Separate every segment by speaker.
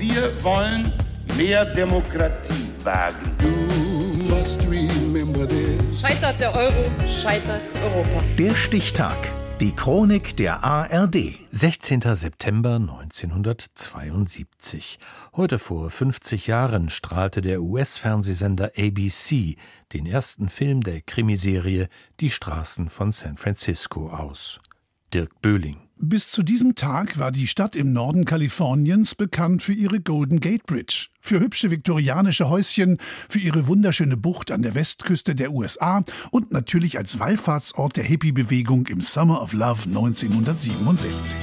Speaker 1: Wir wollen mehr Demokratie wagen.
Speaker 2: Scheitert der Euro, scheitert Europa.
Speaker 3: Der Stichtag. Die Chronik der ARD.
Speaker 4: 16. September 1972. Heute vor 50 Jahren strahlte der US-Fernsehsender ABC den ersten Film der Krimiserie Die Straßen von San Francisco aus. Dirk Böhling.
Speaker 5: Bis zu diesem Tag war die Stadt im Norden Kaliforniens bekannt für ihre Golden Gate Bridge, für hübsche viktorianische Häuschen, für ihre wunderschöne Bucht an der Westküste der USA und natürlich als Wallfahrtsort der Hippie-Bewegung im Summer of Love 1967.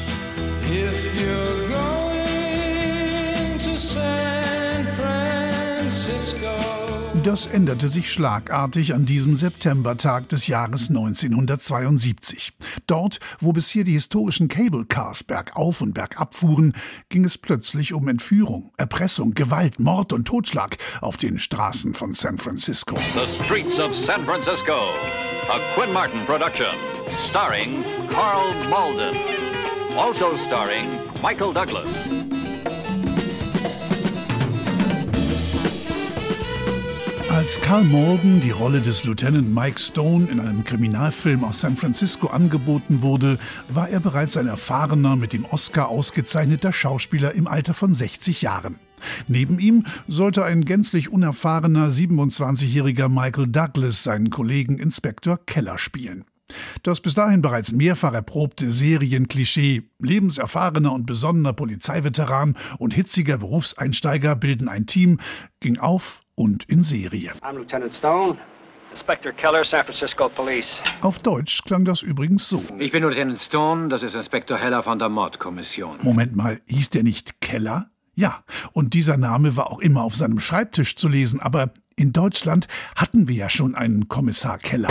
Speaker 5: Das änderte sich schlagartig an diesem Septembertag des Jahres 1972. Dort, wo bisher die historischen Cable Cars bergauf und bergab fuhren, ging es plötzlich um Entführung, Erpressung, Gewalt, Mord und Totschlag auf den Straßen von San Francisco.
Speaker 6: The Streets of San Francisco, a Quinn Martin production, starring Carl Malden, also starring Michael Douglas.
Speaker 5: Als Carl Morgan die Rolle des Lieutenant Mike Stone in einem Kriminalfilm aus San Francisco angeboten wurde, war er bereits ein erfahrener, mit dem Oscar ausgezeichneter Schauspieler im Alter von 60 Jahren. Neben ihm sollte ein gänzlich unerfahrener 27-jähriger Michael Douglas seinen Kollegen Inspektor Keller spielen. Das bis dahin bereits mehrfach erprobte Serienklischee, lebenserfahrener und besonnener Polizeiveteran und hitziger Berufseinsteiger bilden ein Team, ging auf und in Serie.
Speaker 7: I'm Lieutenant Stone. Inspector Keller, San Francisco Police.
Speaker 5: Auf Deutsch klang das übrigens so.
Speaker 8: Ich bin Lieutenant Stone, das ist Inspektor Heller von der Mordkommission.
Speaker 5: Moment mal, hieß der nicht Keller? Ja, und dieser Name war auch immer auf seinem Schreibtisch zu lesen, aber in Deutschland hatten wir ja schon einen Kommissar Keller.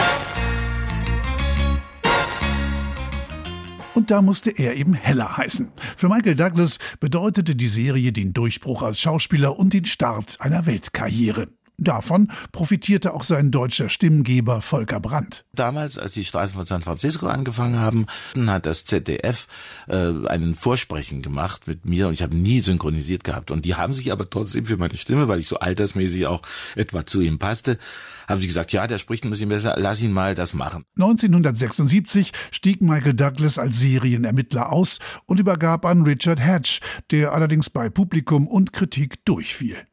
Speaker 5: Und da musste er eben Heller heißen. Für Michael Douglas bedeutete die Serie den Durchbruch als Schauspieler und den Start einer Weltkarriere. Davon profitierte auch sein deutscher Stimmgeber Volker Brandt.
Speaker 9: Damals, als die Straßen von San Francisco angefangen haben, hat das ZDF äh, einen Vorsprechen gemacht mit mir und ich habe nie synchronisiert gehabt. Und die haben sich aber trotzdem für meine Stimme, weil ich so altersmäßig auch etwa zu ihm passte, haben sie gesagt, ja, der spricht ein bisschen besser, lass ihn mal das machen.
Speaker 5: 1976 stieg Michael Douglas als Serienermittler aus und übergab an Richard Hatch, der allerdings bei Publikum und Kritik durchfiel.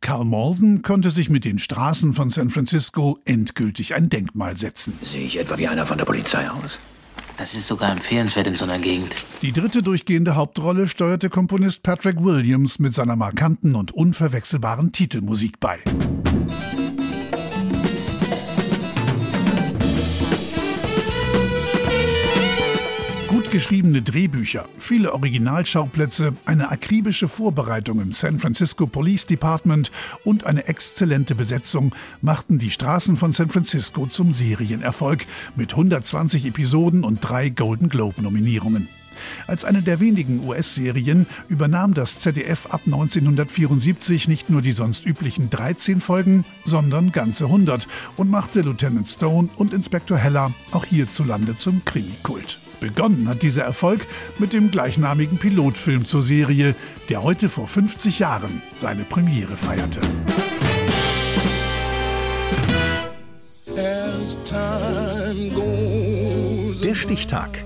Speaker 5: Carl Malden konnte sich mit den Straßen von San Francisco endgültig ein Denkmal setzen.
Speaker 8: Sehe ich etwa wie einer von der Polizei aus?
Speaker 10: Das ist sogar empfehlenswert in so einer Gegend.
Speaker 5: Die dritte durchgehende Hauptrolle steuerte Komponist Patrick Williams mit seiner markanten und unverwechselbaren Titelmusik bei. Geschriebene Drehbücher, viele Originalschauplätze, eine akribische Vorbereitung im San Francisco Police Department und eine exzellente Besetzung machten die Straßen von San Francisco zum Serienerfolg mit 120 Episoden und drei Golden Globe Nominierungen. Als eine der wenigen US-Serien übernahm das ZDF ab 1974 nicht nur die sonst üblichen 13 Folgen, sondern ganze 100 und machte Lieutenant Stone und Inspektor Heller auch hierzulande zum Krimikult. Begonnen hat dieser Erfolg mit dem gleichnamigen Pilotfilm zur Serie, der heute vor 50 Jahren seine Premiere feierte.
Speaker 3: Der Stichtag.